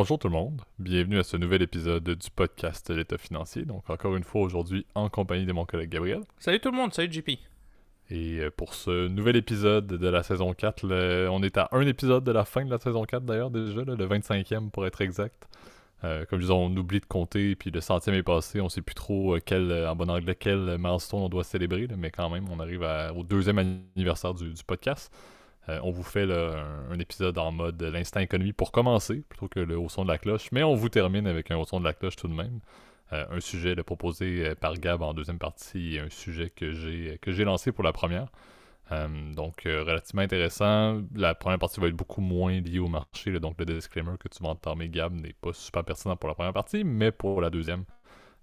Bonjour tout le monde, bienvenue à ce nouvel épisode du podcast L'État financier. Donc encore une fois aujourd'hui en compagnie de mon collègue Gabriel. Salut tout le monde, salut JP. Et euh, pour ce nouvel épisode de la saison 4, on est à un épisode de la fin de la saison 4 d'ailleurs déjà, le 25e pour être exact. Euh, comme je disais, on oublie de compter, puis le centième est passé, on sait plus trop euh, quel, en bon anglais quel milestone on doit célébrer, mais quand même, on arrive au deuxième anniversaire du podcast. Euh, on vous fait un, épisode en mode l'instant économie pour commencer, plutôt que le haut son de la cloche, mais on vous termine avec un haut son de la cloche tout de même. Euh, un sujet proposé euh, par Gab en deuxième partie et un sujet que j'ai lancé pour la première. donc relativement intéressant. La première partie va être beaucoup moins liée au marché, donc le disclaimer que tu vas entamer Gab n'est pas super pertinent pour la première partie, mais pour la deuxième,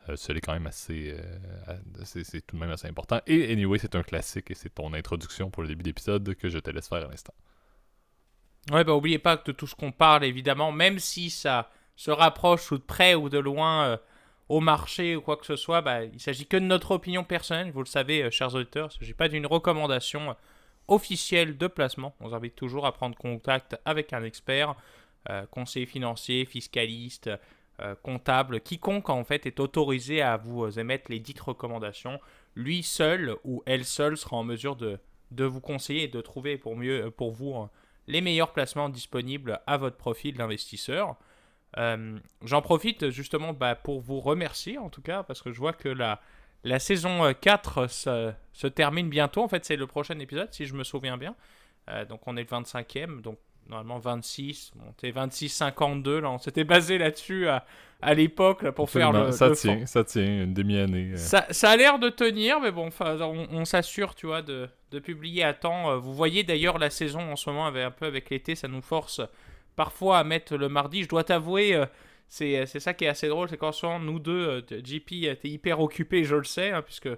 euh, c'est quand même assez. Euh, c'est tout de même assez important. Et anyway, c'est un classique et c'est ton introduction pour le début d'épisode que je te laisse faire à l'instant. Ouais, bah oubliez pas que de tout ce qu'on parle, évidemment, même si ça se rapproche ou de près ou de loin euh, au marché ou quoi que ce soit, bah, il s'agit que de notre opinion personnelle, vous le savez, chers auditeurs, il ne s'agit pas d'une recommandation officielle de placement. On vous invite toujours à prendre contact avec un expert, conseiller financier, fiscaliste, comptable, quiconque en fait est autorisé à vous euh, émettre les dites recommandations, lui seul ou elle seule sera en mesure de, de vous conseiller et de trouver pour, mieux, euh, pour vous les meilleurs placements disponibles à votre profil d'investisseur. J'en profite justement bah, pour vous remercier en tout cas parce que je vois que la, la saison 4 se, se termine bientôt. En fait, c'est le prochain épisode si je me souviens bien. donc on est le 25e. Donc normalement 26, bon, 26-52, là, on s'était basé là-dessus à, à l'époque pour faire le. Ça tient, ça tient, une demi-année. Euh. Ça, ça, a l'air de tenir, mais bon, on, on s'assure, tu vois, de, de, publier à temps. Euh, vous voyez d'ailleurs la saison en ce moment, avec, un peu avec l'été, ça nous force parfois à mettre le mardi. Je dois t'avouer. Euh, c'est ça qui est assez drôle, c'est qu'en ce moment, nous deux, JP, t'es hyper occupé, je le sais, hein, puisque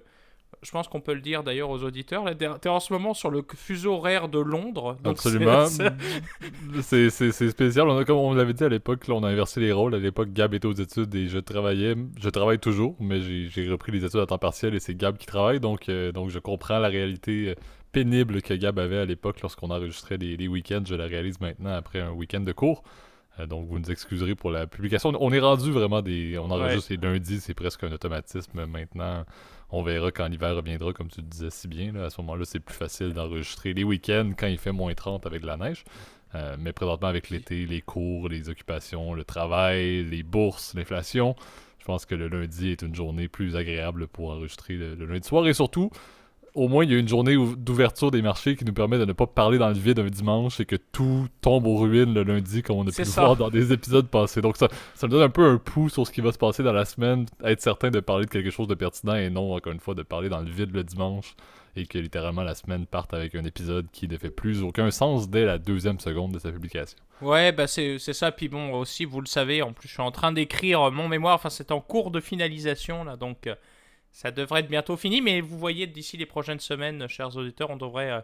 je pense qu'on peut le dire d'ailleurs aux auditeurs. Tu es en ce moment sur le fuseau horaire de Londres. Absolument. C'est spécial. On a, comme on l'avait dit à l'époque, on a inversé les rôles. À l'époque, Gab était aux études et je travaillais. Je travaille toujours, mais j'ai repris les études à temps partiel et c'est Gab qui travaille. Donc, euh, donc je comprends la réalité euh, pénible que Gab avait à l'époque lorsqu'on enregistrait les, les week-ends. Je la réalise maintenant après un week-end de cours. Euh, donc, vous nous excuserez pour la publication. On est rendu vraiment des. On enregistre les lundis, c'est presque un automatisme maintenant. On verra quand l'hiver reviendra, comme tu le disais si bien. À ce moment-là, c'est plus facile d'enregistrer les week-ends quand il fait moins 30 avec de la neige. Euh, mais présentement, avec l'été, les cours, les occupations, le travail, les bourses, l'inflation, je pense que le lundi est une journée plus agréable pour enregistrer le lundi soir. Et surtout, au moins, il y a une journée d'ouverture des marchés qui nous permet de ne pas parler dans le vide un dimanche et que tout tombe aux ruines le lundi, comme on a pu le voir dans des épisodes passés. Donc, ça, ça me donne un peu un pouls sur ce qui va se passer dans la semaine, être certain de parler de quelque chose de pertinent et non, encore une fois, de parler dans le vide le dimanche et que littéralement la semaine parte avec un épisode qui ne fait plus aucun sens dès la deuxième seconde de sa publication. Ouais, bah c'est ça. Puis bon, aussi, vous le savez, en plus, je suis en train d'écrire mon mémoire. Enfin, c'est en cours de finalisation, là, donc. Euh, ça devrait être bientôt fini, mais vous voyez, d'ici les prochaines semaines, chers auditeurs, on devrait euh,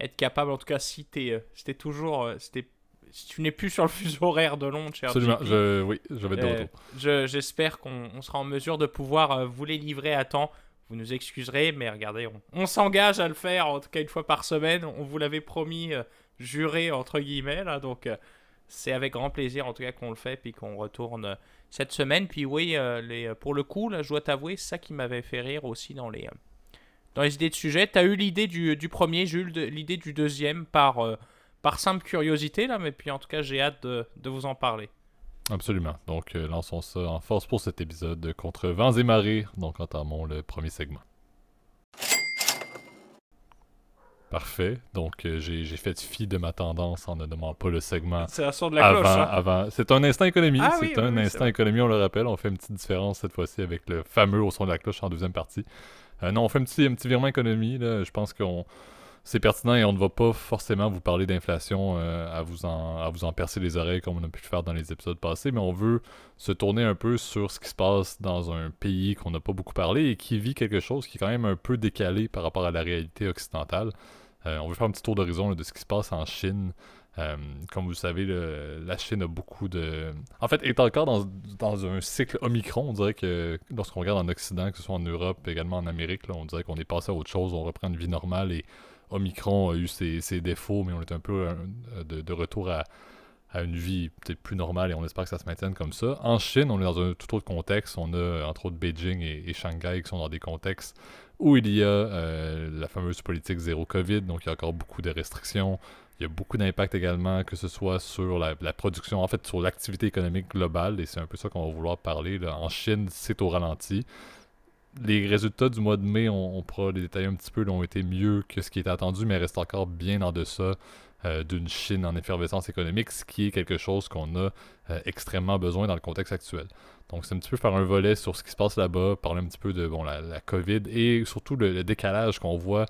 être capable, en tout cas, si tu euh, toujours, euh, si tu n'es plus sur le fuseau horaire de Londres, cher Absolument, je, oui, je vais être de retour. J'espère qu'on sera en mesure de pouvoir vous les livrer à temps. Vous nous excuserez, mais regardez, on, on s'engage à le faire, en tout cas une fois par semaine. On vous l'avait promis, juré, entre guillemets, là, donc c'est avec grand plaisir, en tout cas, qu'on le fait, puis qu'on retourne cette semaine. Puis oui, euh, les, pour le coup, là, je dois t'avouer, c'est ça qui m'avait fait rire aussi dans les, euh, dans les idées de sujet. Tu as eu l'idée du, du, premier, Jules, l'idée du deuxième par, euh, par simple curiosité, là, mais puis en tout cas, j'ai hâte de, de, vous en parler. Absolument. Donc, lançons ça en force pour cet épisode contre vents et marées. Donc, entamons le premier segment. Parfait. Donc, euh, j'ai fait fi de ma tendance en ne demandant pas le segment. C'est la de la avant, cloche. Hein? Avant. C'est un instant économie. Ah c'est un instant économie, on le rappelle. On fait une petite différence cette fois-ci avec le fameux au son de la cloche en deuxième partie. Euh, non, on fait un petit, un petit virement économie. Là. Je pense qu'on c'est pertinent et on ne va pas forcément vous parler d'inflation euh, à, vous en, à vous en percer les oreilles comme on a pu le faire dans les épisodes passés, mais on veut se tourner un peu sur ce qui se passe dans un pays qu'on n'a pas beaucoup parlé et qui vit quelque chose qui est quand même un peu décalé par rapport à la réalité occidentale. Euh, on veut faire un petit tour d'horizon de ce qui se passe en Chine. Euh, comme vous le savez, la Chine a beaucoup de. En fait, est encore dans, un cycle Omicron. On dirait que lorsqu'on regarde en Occident, que ce soit en Europe, également en Amérique, on dirait qu'on est passé à autre chose, on reprend une vie normale et Omicron a eu ses, défauts, mais on est un peu euh, de, retour à, une vie peut-être plus normale et on espère que ça se maintienne comme ça. En Chine, on est dans un tout autre contexte. On a entre autres Beijing et, Shanghai qui sont dans des contextes où il y a euh, la fameuse politique zéro Covid, donc il y a encore beaucoup de restrictions. Il y a beaucoup d'impact également, que ce soit sur la, production, en fait sur l'activité économique globale, et c'est un peu ça qu'on va vouloir parler. En Chine, c'est au ralenti. Les résultats du mois de mai, on, pourra les détailler un petit peu, ont été mieux que ce qui était attendu, mais restent encore bien en deçà euh, d'une Chine en effervescence économique, ce qui est quelque chose qu'on a euh, extrêmement besoin dans le contexte actuel. Donc c'est un petit peu faire un volet sur ce qui se passe là-bas, parler un petit peu de bon, la, COVID et surtout le, décalage qu'on voit.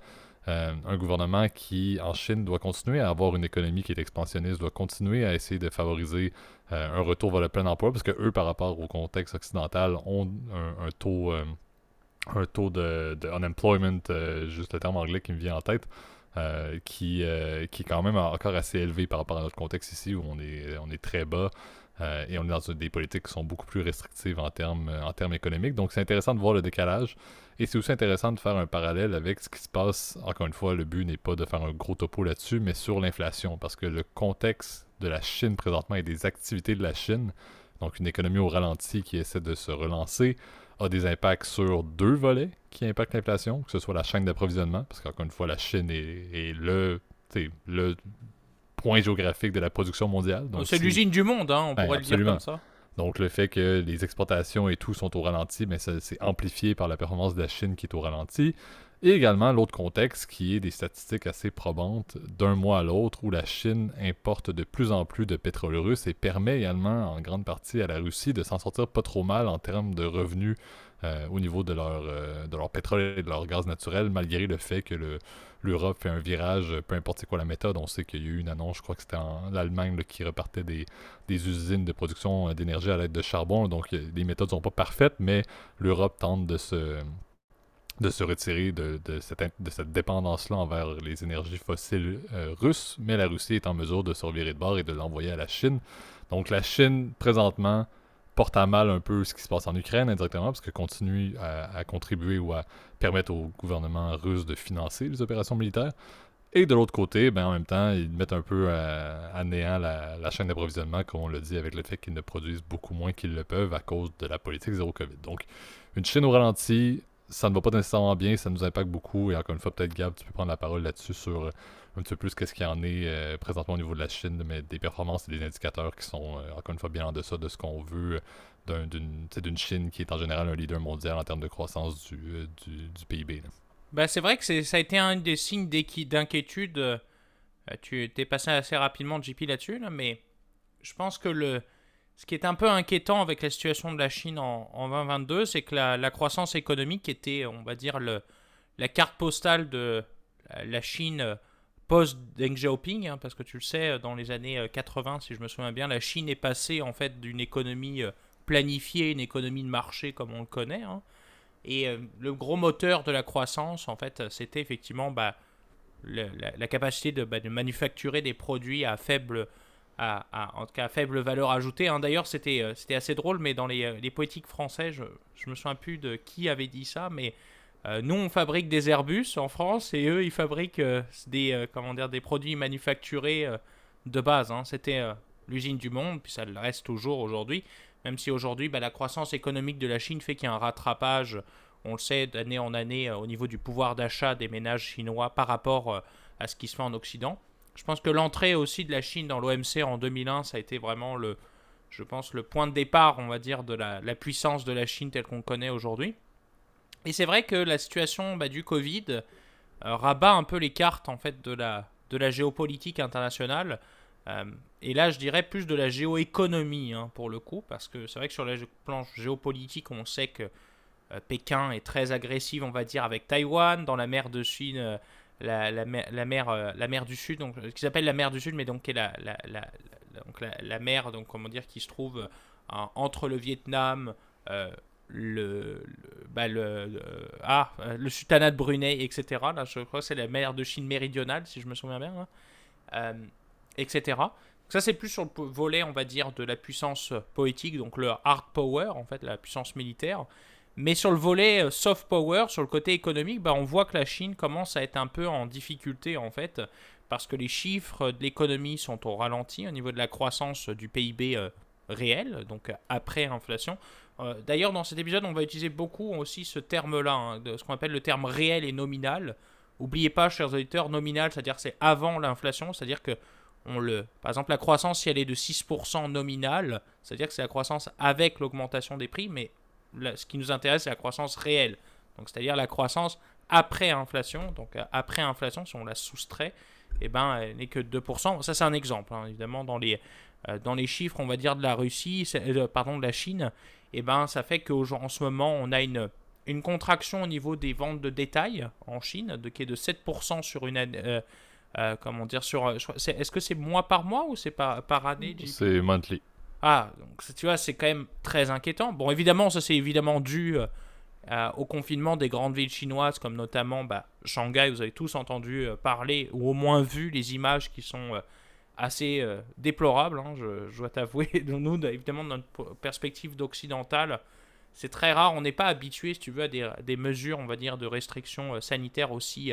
Euh, un gouvernement qui, en Chine, doit continuer à avoir une économie qui est expansionniste, doit continuer à essayer de favoriser un retour vers le plein emploi, parce que eux, par rapport au contexte occidental, ont un, taux, un taux de, unemployment, juste le terme anglais qui me vient en tête, euh, qui, euh, qui est quand même encore assez élevé par rapport à notre contexte ici où on est, on est très bas euh, et on est dans des politiques qui sont beaucoup plus restrictives en termes, en termes économiques. Donc c'est intéressant de voir le décalage et c'est aussi intéressant de faire un parallèle avec ce qui se passe. Encore une fois, le but n'est pas de faire un gros topo là-dessus, mais sur l'inflation parce que le contexte de la Chine présentement et des activités de la Chine, donc une économie au ralenti qui essaie de se relancer, a des impacts sur deux volets qui impactent l'inflation, que ce soit la chaîne d'approvisionnement, parce qu'encore une fois, la Chine est, le, le point géographique de la production mondiale. C'est l'usine du monde, hein, on ben, pourrait le dire comme ça. Donc le fait que les exportations et tout sont au ralenti, mais ben, c'est amplifié par la performance de la Chine qui est au ralenti. Et également l'autre contexte qui est des statistiques assez probantes d'un mois à l'autre où la Chine importe de plus en plus de pétrole russe et permet également en grande partie à la Russie de s'en sortir pas trop mal en termes de revenus euh, au niveau de leur, euh, de leur pétrole et de leur gaz naturel, malgré le fait que l'Europe fait un virage, peu importe c'est quoi la méthode. On sait qu'il y a eu une annonce, je crois que c'était en Allemagne qui repartait des, des, usines de production d'énergie à l'aide de charbon. Donc les méthodes sont pas parfaites, mais l'Europe tente de se de se retirer de, cette, de cette dépendance-là envers les énergies fossiles euh, russes, mais la Russie est en mesure de se de bord et de l'envoyer à la Chine. Donc la Chine, présentement, porte à mal un peu ce qui se passe en Ukraine indirectement, parce qu'elle continue à, contribuer ou à permettre au gouvernement russe de financer les opérations militaires. Et de l'autre côté, ben, en même temps, ils mettent un peu à, néant la, la chaîne d'approvisionnement, comme on le dit, avec le fait qu'ils ne produisent beaucoup moins qu'ils le peuvent à cause de la politique zéro Covid. Donc, une Chine au ralenti, ça ne va pas nécessairement bien, ça nous impacte beaucoup. Et encore une fois, peut-être Gab, tu peux prendre la parole là-dessus sur euh, un petit peu plus qu'est-ce qu'il y en est euh, présentement au niveau de la Chine, mais des performances et des indicateurs qui sont euh, encore une fois bien en deçà de ce qu'on veut d'une Chine qui est en général un leader mondial en termes de croissance du, PIB. Ben, c'est vrai que ça a été un des signes d'inquiétude. tu es passé assez rapidement, JP, là-dessus, là, mais je pense que le, ce qui est un peu inquiétant avec la situation de la Chine en, 2022, c'est que la, croissance économique était, on va dire, la carte postale de la Chine post-Deng Xiaoping, hein, parce que tu le sais, dans les années 80, euh, si je me souviens bien, la Chine est passée en fait d'une économie euh, planifiée, une économie de marché comme on le connaît. Hein. et euh, le gros moteur de la croissance, en fait, c'était effectivement bah, la, capacité bah, de, manufacturer des produits à faible à, en tout cas faible valeur ajoutée. Hein. D'ailleurs, c'était, euh, c'était assez drôle, mais dans les, euh, les poétiques français, je, je me souviens plus de qui avait dit ça, mais euh, nous, on fabrique des Airbus en France et eux, ils fabriquent des, comment dire, des produits manufacturés de base. Hein. C'était l'usine du monde, puis ça le reste toujours aujourd'hui, même si aujourd'hui, bah, la croissance économique de la Chine fait qu'il y a un rattrapage, on le sait, d'année en année au niveau du pouvoir d'achat des ménages chinois par rapport à ce qui se fait en Occident. Je pense que l'entrée aussi de la Chine dans l'OMC en 2001, ça a été vraiment le, je pense, le point de départ, on va dire, de la, puissance de la Chine telle qu'on connaît aujourd'hui. Et c'est vrai que la situation bah, du Covid euh, rabat un peu les cartes en fait de la, la géopolitique internationale. Euh, et là, je dirais plus de la géoéconomie hein, pour le coup, parce que c'est vrai que sur le plan géopolitique, on sait que euh, Pékin est très agressif, on va dire, avec Taïwan. Dans la mer de Chine, la, la, mer, la, mer, euh, la mer du Sud, donc, qui s'appelle la mer du Sud, mais donc qui est la, la, la, donc la, mer donc, comment dire, qui se trouve euh, entre le Vietnam, euh, le, bah, le, ah, le sultanat de Brunei, etc. Là, je crois que c'est la mer de Chine méridionale, si je me souviens bien, hein. etc. ça, c'est plus sur le volet, on va dire, de la puissance poétique, donc le hard power, en fait, la puissance militaire. Mais sur le volet euh, soft power, sur le côté économique, bah, on voit que la Chine commence à être un peu en difficulté en fait, parce que les chiffres de l'économie sont au ralenti au niveau de la croissance du PIB euh, réel, donc après inflation. Euh, d'ailleurs, dans cet épisode, on va utiliser beaucoup aussi ce terme-là, hein, ce qu'on appelle le terme réel et nominal. Oubliez pas, chers auditeurs, nominal, c'est-à-dire c'est avant l'inflation, c'est-à-dire que on le, par exemple, la croissance, si elle est de 6% nominale, c'est-à-dire que c'est la croissance avec l'augmentation des prix, mais ce qui nous intéresse, c'est la croissance réelle. Donc, c'est-à-dire la croissance après inflation. Donc, euh, après inflation, si on la soustrait, eh ben, elle n'est que 2%. Ça, c'est un exemple. Hein. évidemment, dans les, euh, dans les chiffres, on va dire, de la Russie, euh, pardon, de la Chine, eh ben, ça fait qu'en ce moment, on a une, une contraction au niveau des ventes de détail en Chine, de, qui est de 7% sur une année. comment dire sur est-ce que c'est mois par mois ou c'est par, par année c'est monthly ah donc tu vois c'est quand même très inquiétant bon évidemment ça c'est évidemment dû euh, au confinement des grandes villes chinoises, comme notamment bah, Shanghai, vous avez tous entendu euh, parler ou au moins vu les images qui sont euh, assez déplorables, hein, je, dois t'avouer. Nous, évidemment, de notre perspective d'occidental, c'est très rare. On n'est pas habitué, si tu veux, à des, mesures, on va dire, de restrictions sanitaires aussi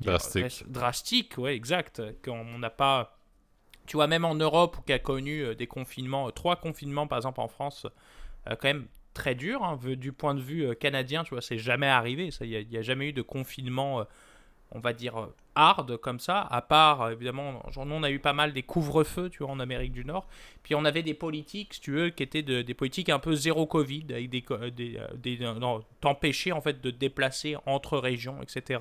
drastiques. drastiques, ouais, exact. Qu'on n'a pas. Tu vois, même en Europe, qui a connu des confinements, trois confinements par exemple en France, quand même très dur. Hein, du point de vue euh, canadien, tu vois, c'est jamais arrivé. Il n'y a, jamais eu de confinement, euh, on va dire, euh, hard comme ça, à part, évidemment, on a eu pas mal des couvre-feux, tu vois, en Amérique du Nord. Puis on avait des politiques, si tu veux, qui étaient des politiques un peu zéro Covid, avec des... des, t'empêcher, en fait, de déplacer entre régions, etc.,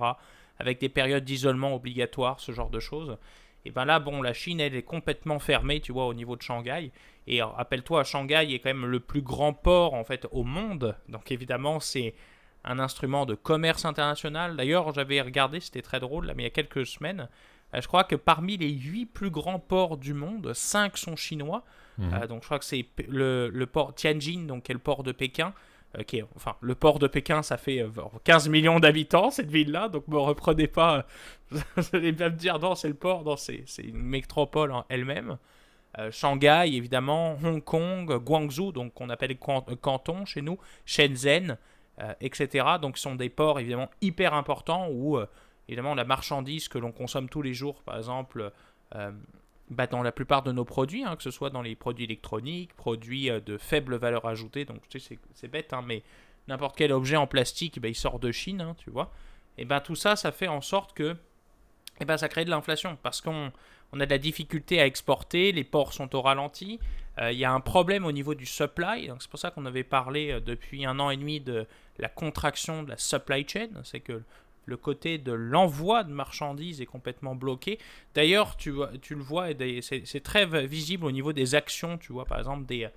avec des périodes d'isolement obligatoires, ce genre de choses. Et ben là, bon, la Chine, elle est complètement fermée, tu vois, au niveau de Shanghai. Et rappelle-toi, Shanghai est quand même le plus grand port, en fait, au monde. Donc évidemment, c'est un instrument de commerce international. D'ailleurs, j'avais regardé, c'était très drôle, là, mais il y a quelques semaines, euh, je crois que parmi les 8 plus grands ports du monde, 5 sont chinois. Mhm. Euh, donc je crois que c'est le, le, port Tianjin, donc qui est le port de Pékin. Euh, enfin, le port de Pékin, ça fait 15 euh, millions d'habitants, cette ville-là, donc me reprenez pas, vous allez bien me dire, non, c'est le port, c'est une métropole en elle-même. Euh, Shanghai, évidemment, Hong Kong, Guangzhou, donc qu'on appelle canton chez nous, Shenzhen, etc. Donc ce sont des ports évidemment hyper importants où évidemment la marchandise que l'on consomme tous les jours, par exemple, bah, dans la plupart de nos produits, hein, que ce soit dans les produits électroniques, produits euh, de faible valeur ajoutée, donc tu sais, c'est bête, hein, mais n'importe quel objet en plastique, bah, il sort de Chine, hein, tu vois. Et ben tout ça, ça fait en sorte que et ben, ça crée de l'inflation, parce qu'on on a de la difficulté à exporter, les ports sont au ralenti, euh, il y a un problème au niveau du supply, donc c'est pour ça qu'on avait parlé euh, depuis un an et demi de la contraction de la supply chain, c'est que le côté de l'envoi de marchandises est complètement bloqué. D'ailleurs, tu, tu le vois, c'est très visible au niveau des actions, tu vois, par exemple, des,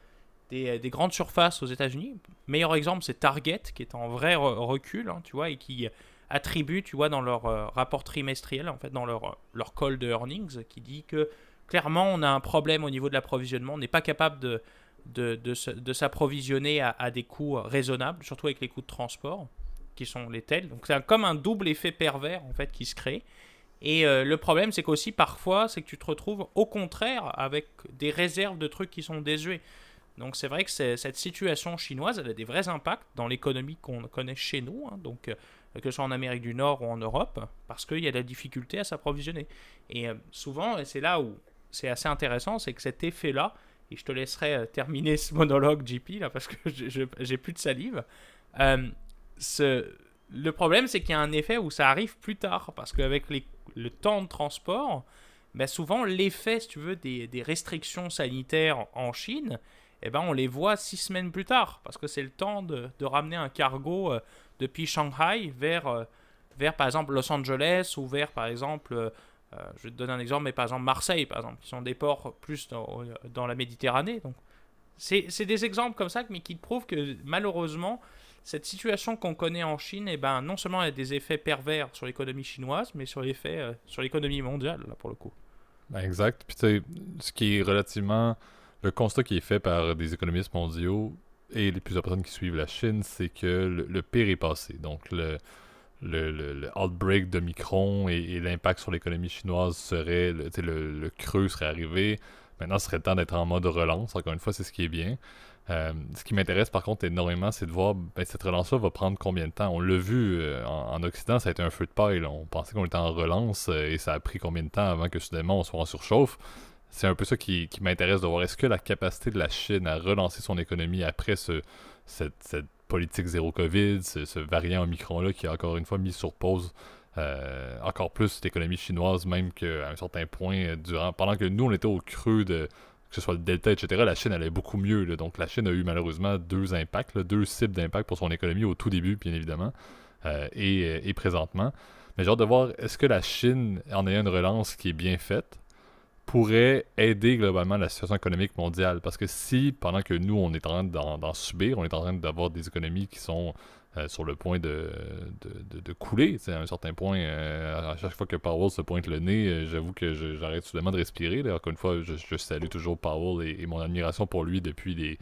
des, grandes surfaces aux États-Unis. Meilleur exemple, c'est Target, qui est en vrai recul, hein, tu vois, et qui attribue, tu vois, dans leur euh, rapport trimestriel, en fait, dans leur, leur call de earnings, qui dit que clairement, on a un problème au niveau de l'approvisionnement, on n'est pas capable de, s'approvisionner à, à, des coûts raisonnables, surtout avec les coûts de transport qui sont les tels. Donc c'est comme un double effet pervers en fait qui se crée. Et euh, le problème, c'est qu'aussi parfois, c'est que tu te retrouves au contraire avec des réserves de trucs qui sont désuets. Donc c'est vrai que cette situation chinoise, elle a des vrais impacts dans l'économie qu'on connaît chez nous, hein. donc euh, que ce soit en Amérique du Nord ou en Europe, parce qu'il y a de la difficulté à s'approvisionner. Et euh, souvent, et c'est là où c'est assez intéressant, c'est que cet effet-là, et je te laisserai terminer ce monologue, JP, là, parce que j'ai plus de salive, le problème, c'est qu'il y a un effet où ça arrive plus tard, parce qu'avec le temps de transport, ben souvent l'effet, si tu veux, des, restrictions sanitaires en Chine, eh ben on les voit six semaines plus tard, parce que c'est le temps de, ramener un cargo euh, depuis Shanghai vers, euh, vers, par exemple, Los Angeles ou vers, par exemple, euh, je vais te donner un exemple, mais par exemple Marseille, par exemple, qui sont des ports plus dans, dans la Méditerranée. Donc, c'est des exemples comme ça, mais qui prouvent que malheureusement, cette situation qu'on connaît en Chine, eh ben, non seulement elle a des effets pervers sur l'économie chinoise, mais sur, l'effet, euh, sur l'économie mondiale, là, pour le coup. Ben, exact. Puis, tu sais, ce qui est relativement. Le constat qui est fait par des économistes mondiaux et les plusieurs personnes qui suivent la Chine, c'est que le, pire est passé. Donc, le, le, le, outbreak de Micron et, l'impact sur l'économie chinoise serait. Le, le, creux serait arrivé. Maintenant, ce serait le temps d'être en mode relance. Encore une fois, c'est ce qui est bien. Euh, ce qui m'intéresse par contre énormément, c'est de voir ben, cette relance-là va prendre combien de temps? On l'a vu euh, en, Occident, ça a été un feu de paille. On pensait qu'on était en relance euh, et ça a pris combien de temps avant que soudainement on soit en surchauffe? C'est un peu ça qui, m'intéresse de voir. Est-ce que la capacité de la Chine à relancer son économie après ce, cette, politique zéro Covid, ce, variant Omicron-là qui a encore une fois mis sur pause encore plus l'économie chinoise, même qu'à un certain point, durant, pendant que nous on était au creux de que ce soit le Delta, etc., la Chine allait beaucoup mieux. Donc la Chine a eu malheureusement deux impacts, deux cibles d'impact pour son économie au tout début, bien évidemment, euh, euh, et, présentement. Mais j'ai hâte de voir, est-ce que la Chine, en ayant une relance qui est bien faite, pourrait aider globalement la situation économique mondiale? Parce que si, pendant que nous, on est en train d'en subir, on est en train d'avoir des économies qui sont euh, sur le point de, de, de, couler. À un certain point, euh, à chaque fois que Powell se pointe le nez, euh, j'avoue que j'arrête soudainement de respirer. Encore une fois, je, salue toujours Powell et, mon admiration pour lui depuis les,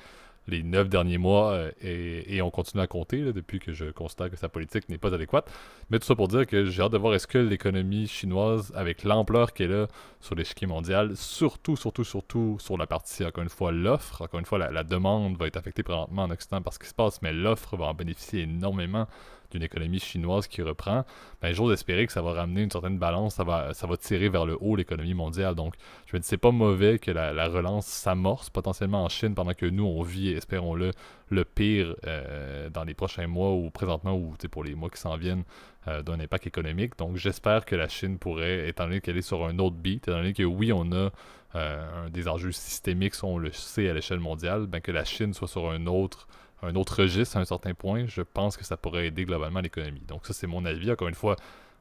les neuf derniers mois euh, et, on continue à compter depuis que je constate que sa politique n'est pas adéquate. Mais tout ça pour dire que j'ai hâte de voir est-ce que l'économie chinoise, avec l'ampleur qu'elle a sur l'échiquier mondial, surtout, surtout, surtout sur la partie, encore une fois, l'offre, encore une fois, la, la, demande va être affectée présentement en Occident par ce qui se passe, mais l'offre va en bénéficier énormément d'une économie chinoise qui reprend, ben, j'ose espérer que ça va ramener une certaine balance, ça va, ça tirer vers le haut l'économie mondiale. Donc, je me dis, c'est pas mauvais que la, relance s'amorce potentiellement en Chine pendant que nous, on vit, espérons-le, le pire euh, dans les prochains mois ou présentement ou pour les mois qui s'en viennent euh, d'un impact économique. Donc, j'espère que la Chine pourrait, étant donné qu'elle est sur un autre beat, étant donné que oui, on a euh, des enjeux systémiques, on le sait à l'échelle mondiale, ben, que la Chine soit sur un autre un autre registre à un certain point, je pense que ça pourrait aider globalement l'économie. Donc ça, c'est mon avis. Encore une fois,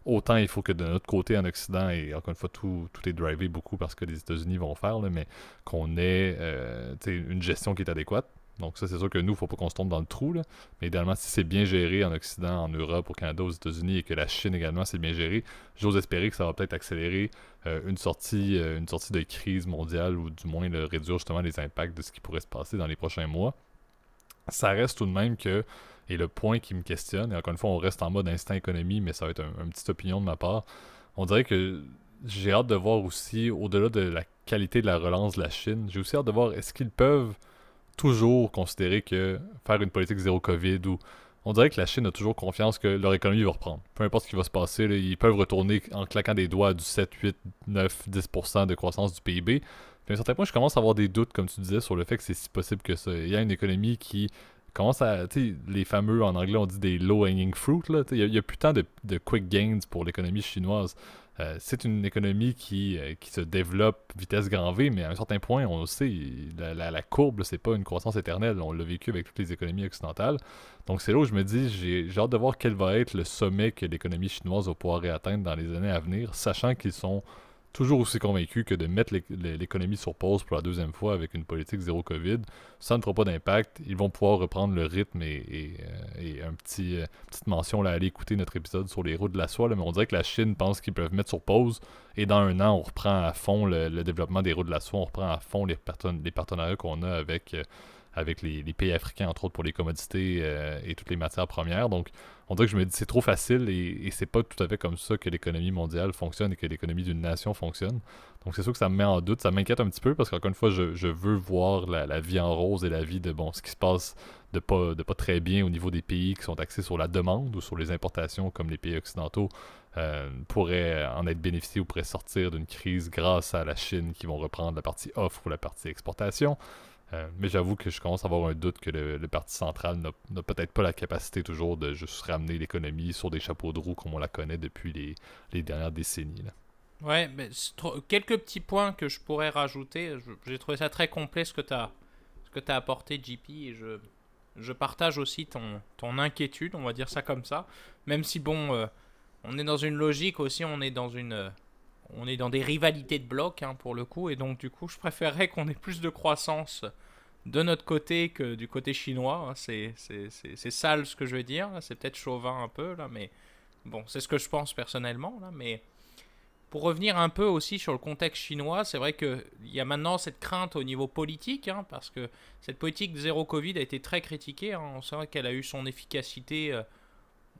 autant il faut que de notre côté en Occident, et encore une fois, tout, tout est drivé beaucoup parce que les États-Unis vont faire, mais qu'on ait euh, une gestion qui est adéquate. Donc ça, c'est sûr que nous, il ne faut pas qu'on se tombe dans le trou. Mais idéalement, si c'est bien géré en Occident, en Europe, au Canada, aux États-Unis, et que la Chine également, c'est bien géré, j'ose espérer que ça va peut-être accélérer euh, une, sortie, euh, une sortie de crise mondiale, ou du moins réduire justement les impacts de ce qui pourrait se passer dans les prochains mois ça reste tout de même que, et le point qui me questionne, et encore une fois, on reste en mode instant économie, mais ça va être un, une petite opinion de ma part, on dirait que j'ai hâte de voir aussi, au-delà de la qualité de la relance de la Chine, j'ai aussi hâte de voir est-ce qu'ils peuvent toujours considérer que faire une politique zéro Covid ou on dirait que la Chine a toujours confiance que leur économie va reprendre. Peu importe ce qui va se passer, ils peuvent retourner en claquant des doigts du 7, 8, 9, 10% de croissance du PIB à un certain point, je commence à avoir des doutes, comme tu disais, sur le fait que c'est si possible que ça. Il y a une économie qui commence à. Tu les fameux, en anglais, on dit des low-hanging fruit. Là, il y, a plus tant de, quick gains pour l'économie chinoise. Euh, c'est une économie qui, euh, qui se développe vitesse grand V, mais à un certain point, on le sait, la, la, la courbe, c'est pas une croissance éternelle. On l'a vécu avec toutes les économies occidentales. Donc c'est là où je me dis, j'ai hâte de voir quel va être le sommet que l'économie chinoise va pouvoir réatteindre dans les années à venir, sachant qu'ils sont toujours aussi convaincu que de mettre l'économie sur pause pour la deuxième fois avec une politique zéro Covid, ça ne fera pas d'impact. Ils vont pouvoir reprendre le rythme et, et, euh, un petit euh, petite mention là, aller écouter notre épisode sur les routes de la soie. mais on dirait que la Chine pense qu'ils peuvent mettre sur pause et dans un an, on reprend à fond le, développement des routes de la soie, on reprend à fond les, les partenariats qu'on a avec. Euh, avec les, pays africains, entre autres pour les commodités et toutes les matières premières. Donc, on dirait que je me dis c'est trop facile et, c'est pas tout à fait comme ça que l'économie mondiale fonctionne et que l'économie d'une nation fonctionne. Donc, c'est sûr que ça me met en doute, ça m'inquiète un petit peu parce qu'encore une fois, je, veux voir la, vie en rose et la vie de bon, ce qui se passe de pas, très bien au niveau des pays qui sont axés sur la demande ou sur les importations comme les pays occidentaux. Euh, pourraient en être bénéficiés ou pourraient sortir d'une crise grâce à la Chine qui vont reprendre la partie offre ou la partie exportation. Euh, mais j'avoue que je commence à avoir un doute que le, Parti central n'a peut-être pas la capacité toujours de juste ramener l'économie sur des chapeaux de roue comme on la connaît depuis les, dernières décennies. Là. Ouais, mais quelques petits points que je pourrais rajouter. J'ai trouvé ça très complet ce que tu as, apporté, JP, et je, je partage aussi ton, ton inquiétude, on va dire ça comme ça. Même si, bon, euh, on est dans une logique aussi, on est dans une on est dans des rivalités de blocs hein, pour le coup, et donc du coup, je préférerais qu'on ait plus de croissance de notre côté que du côté chinois. Hein. C'est, sale ce que je veux dire, c'est peut-être chauvin un peu, là, mais bon, c'est ce que je pense personnellement. Là, mais pour revenir un peu aussi sur le contexte chinois, c'est vrai qu'il y a maintenant cette crainte au niveau politique, hein, parce que cette politique de zéro Covid a été très critiquée. On sait qu'elle a eu son efficacité, euh,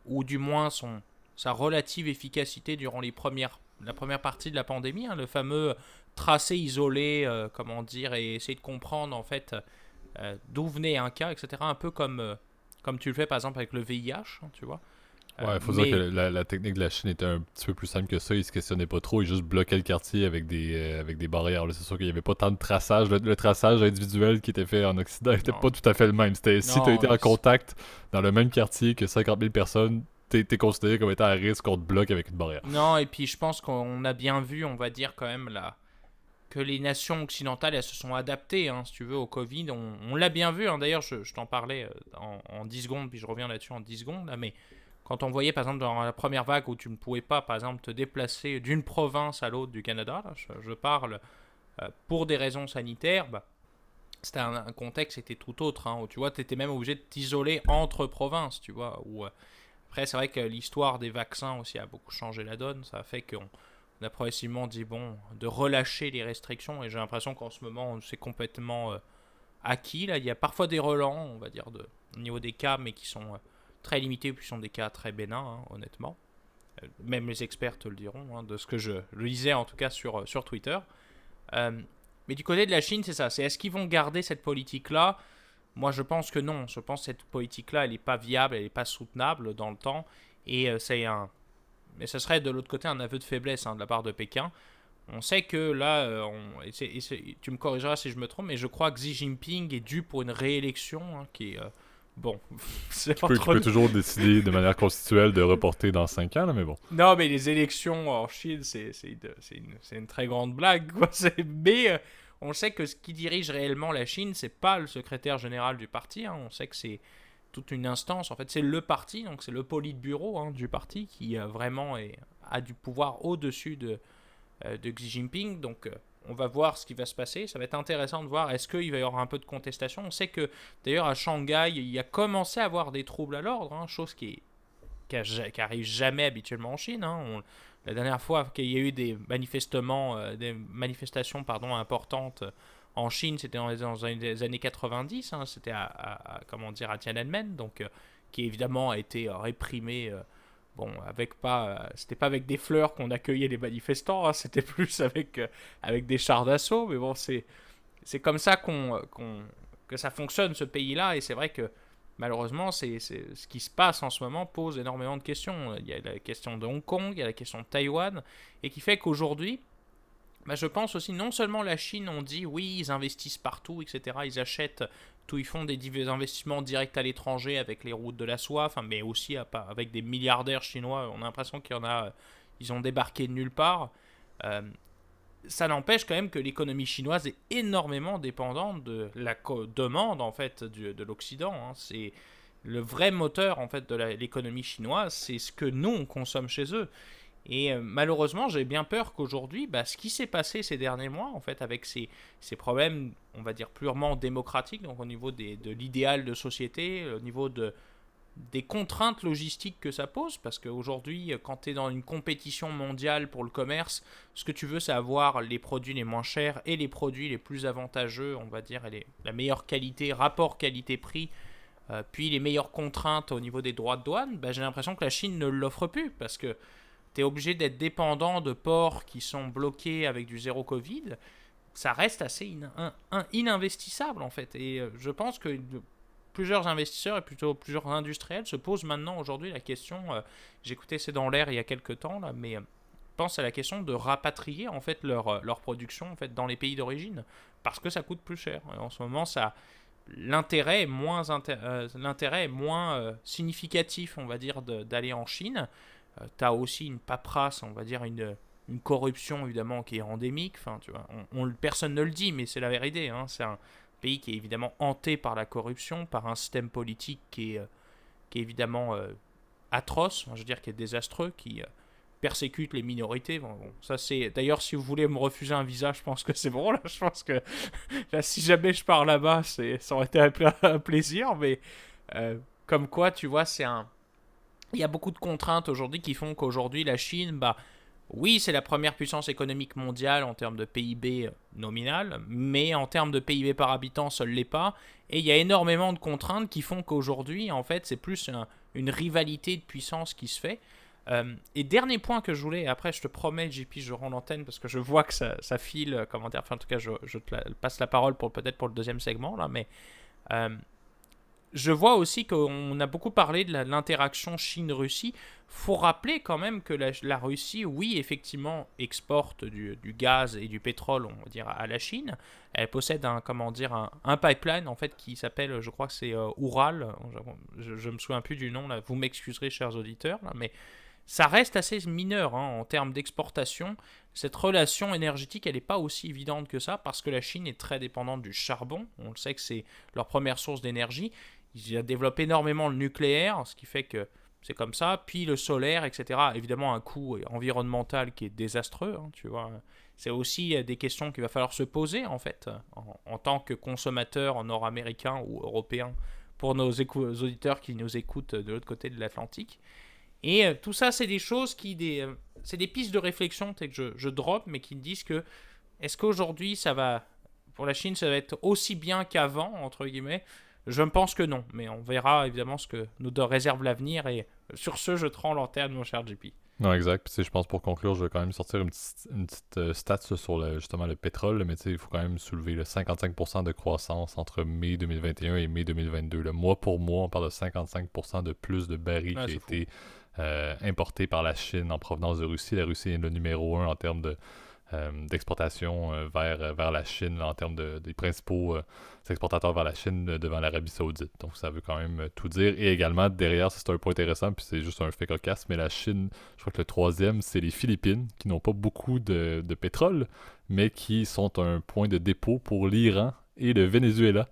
ou du moins son, sa relative efficacité durant les premières la première partie de la pandémie, hein, le fameux tracé isolé, euh, comment dire, et essayer de comprendre en fait d'où venait un cas, etc. Un peu comme, comme tu le fais par exemple avec le VIH, hein, tu vois. Ouais, il faut dire que la, technique de la Chine était un petit peu plus simple que ça. Ils se questionnaient pas trop. Ils juste bloquaient le quartier avec des, avec des barrières. C'est sûr qu'il n'y avait pas tant de traçage. Le, traçage individuel qui était fait en Occident n'était pas tout à fait le même. C'était si tu as été en contact dans le même quartier que 50 000 personnes, t'es es considéré comme étant à risque qu'on te bloque avec une barrière. Non, et puis je pense qu'on a bien vu, on va dire quand même là, que les nations occidentales elles se sont adaptées, hein, si tu veux, au Covid. On, l'a bien vu, hein. d'ailleurs, je, t'en parlais euh, en, en, 10 secondes, puis je reviens là-dessus en 10 secondes, mais quand on voyait par exemple dans la première vague où tu ne pouvais pas, par exemple, te déplacer d'une province à l'autre du Canada, je, parle euh, pour des raisons sanitaires, bah, c'était un, contexte était tout autre. Hein, où, tu vois, tu étais même obligé de t'isoler entre provinces, tu vois. Où, après, c'est vrai que l'histoire des vaccins aussi a beaucoup changé la donne. Ça a fait qu'on a progressivement dit, bon, de relâcher les restrictions. Et j'ai l'impression qu'en ce moment, c'est complètement euh, acquis. Là, il y a parfois des relents, on va dire, au niveau des cas, mais qui sont euh, très limités, puis sont des cas très bénins, hein, honnêtement. Euh, même les experts te le diront, hein, de ce que je lisais en tout cas sur, sur Twitter. mais du côté de la Chine, c'est ça. C'est est-ce qu'ils vont garder cette politique-là? Moi, je pense que non. Je pense que cette politique-là, elle n'est pas viable, elle n'est pas soutenable dans le temps. Et euh, c'est un. Mais ce serait de l'autre côté un aveu de faiblesse hein, de la part de Pékin. On sait que là, euh, tu me corrigeras si je me trompe, mais je crois que Xi Jinping est dû pour une réélection hein, qui est. Euh, bon, c'est tu, peux, tu peux toujours décider de manière constituelle de reporter dans 5 ans, là, mais bon. Non, mais les élections en Chine, c'est une, une, très grande blague. Quoi. Mais on sait que ce qui dirige réellement la Chine, c'est pas le secrétaire général du parti. Hein. On sait que c'est toute une instance. En fait, c'est le parti, donc c'est le politburo hein, du parti qui euh, vraiment a du pouvoir au-dessus de, euh, Xi Jinping. Donc, euh, on va voir ce qui va se passer. Ça va être intéressant de voir est-ce qu'il va y avoir un peu de contestation? On sait que d'ailleurs à Shanghai, il y a commencé à avoir des troubles à l'ordre, hein, chose qui, arrive jamais habituellement en Chine. La dernière fois qu'il y a eu des euh, manifestations importantes euh, en Chine, c'était dans, les années 90, hein, c'était à, comment dire, à Tiananmen, donc, euh, qui évidemment a été réprimé. bon, avec pas, c'était pas avec des fleurs qu'on accueillait les manifestants, hein, c'était plus avec, avec des chars d'assaut, mais bon, c'est, c'est comme ça qu'on, que ça fonctionne ce pays-là, et c'est vrai que malheureusement, c'est ce qui se passe en ce moment pose énormément de questions. Il y a la question de Hong Kong, il y a la question de Taïwan, et qui fait qu'aujourd'hui, bah, je pense aussi, non seulement la Chine, on dit oui, ils investissent partout, etc., ils achètent tout, ils font des investissements directs à l'étranger avec les routes de la soie, mais aussi avec des milliardaires chinois, on a l'impression qu'il y en a, ils ont débarqué de nulle part. Euh, ça n'empêche quand même que l'économie chinoise est énormément dépendante de la demande en fait de l'Occident. Hein. C'est le vrai moteur en fait de l'économie chinoise, c'est ce que nous on consomme chez eux. Et euh, malheureusement, j'ai bien peur qu'aujourd'hui, bah, ce qui s'est passé ces derniers mois, en fait, avec ces, ces, problèmes, on va dire purement démocratiques, donc au niveau des, de l'idéal de société, au niveau de, des contraintes logistiques que ça pose, parce qu'aujourd'hui, quand tu es dans une compétition mondiale pour le commerce, ce que tu veux, c'est avoir les produits les moins chers et les produits les plus avantageux, on va dire, et les, la meilleure qualité, rapport qualité-prix, euh, puis les meilleures contraintes au niveau des droits de douane, bah, j'ai l'impression que la Chine ne l'offre plus, parce que tu es obligé d'être dépendant de ports qui sont bloqués avec du zéro Covid. Ça reste assez ininvestissable en fait. Et euh, je pense que plusieurs investisseurs et plutôt plusieurs industriels se posent maintenant aujourd'hui la question, euh, j'écoutais c'est dans l'air il y a quelques temps là, mais euh, pensent à la question de rapatrier en fait leur, euh, leur production en fait dans les pays d'origine parce que ça coûte plus cher. en ce moment, ça l'intérêt est moins est moins significatif, on va dire, d'aller en Chine. tu as aussi une paperasse, on va dire une une corruption évidemment qui est endémique. Enfin, tu vois, on, personne ne le dit, mais c'est la vérité. Hein. Pays qui est évidemment hanté par la corruption, par un système politique qui est, euh, qui est évidemment euh, atroce, je veux dire qui est désastreux, qui euh, persécute les minorités. Bon, ça c'est d'ailleurs si vous voulez me refuser un visa, je pense que c'est bon là. Je pense que là, si jamais je pars là-bas, c'est ça aurait été un, plaisir, mais comme quoi tu vois c'est un il y a beaucoup de contraintes aujourd'hui qui font qu'aujourd'hui la Chine bah oui, c'est la première puissance économique mondiale en termes de PIB euh, nominal, mais en termes de PIB par habitant, ne l'est pas. Et il y a énormément de contraintes qui font qu'aujourd'hui, en fait, c'est plus une rivalité de puissance qui se fait. Euh, et dernier point que je voulais, après je te promets, JP, je rends l'antenne parce que je vois que ça, file, euh, comment dire, enfin en tout cas, je, te passe la parole pour peut-être pour le deuxième segment, là, mais je vois aussi qu'on a beaucoup parlé de l'interaction Chine-Russie. faut rappeler quand même que la, Russie, oui, effectivement, exporte du, gaz et du pétrole, on va dire, à la Chine. Elle possède un, comment dire, un, pipeline, en fait, qui s'appelle, je crois que c'est euh, Ural. Je, ne me souviens plus du nom, là. Vous m'excuserez, chers auditeurs, mais ça reste assez mineur hein, en termes d'exportation. Cette relation énergétique, elle n'est pas aussi évidente que ça, parce que la Chine est très dépendante du charbon. On le sait que c'est leur première source d'énergie. Ils développent énormément le nucléaire, ce qui fait que c'est comme ça. Puis le solaire, etc. Évidemment, un coût environnemental qui est désastreux, hein, tu vois. C'est aussi euh, des questions qu'il va falloir se poser, en fait, en, tant que consommateur nord-américain ou européen, pour nos auditeurs qui nous écoutent de l'autre côté de l'Atlantique. Et euh, tout ça, c'est des choses qui. Euh, c'est des pistes de réflexion que je, je drop, mais qui me disent que est-ce qu'aujourd'hui, ça va. Pour la Chine, ça va être aussi bien qu'avant, entre guillemets je pense que non, mais on verra évidemment ce que nous réserve l'avenir. Et sur ce, je te rends l'antenne, mon cher JP. Non, exact. Puis, je pense pour conclure, je vais quand même sortir une petite, euh, stat sur le, justement le pétrole. Mais il faut quand même soulever le 55% de croissance entre mai 2021 et mai 2022. Le mois pour mois, on parle de 55% de plus de barils qui a été euh, importé par la Chine en provenance de Russie. La Russie est le numéro un en termes de euh, d'exportation euh, vers, euh, vers la Chine en termes de, des principaux exportateurs vers la Chine devant l'Arabie Saoudite. Donc ça veut quand même tout dire. Et également, derrière, c'est un point intéressant, puis c'est juste un fait cocasse, mais la Chine, je crois que le troisième, c'est les Philippines, qui n'ont pas beaucoup de, de pétrole, mais qui sont un point de dépôt pour l'Iran et le Venezuela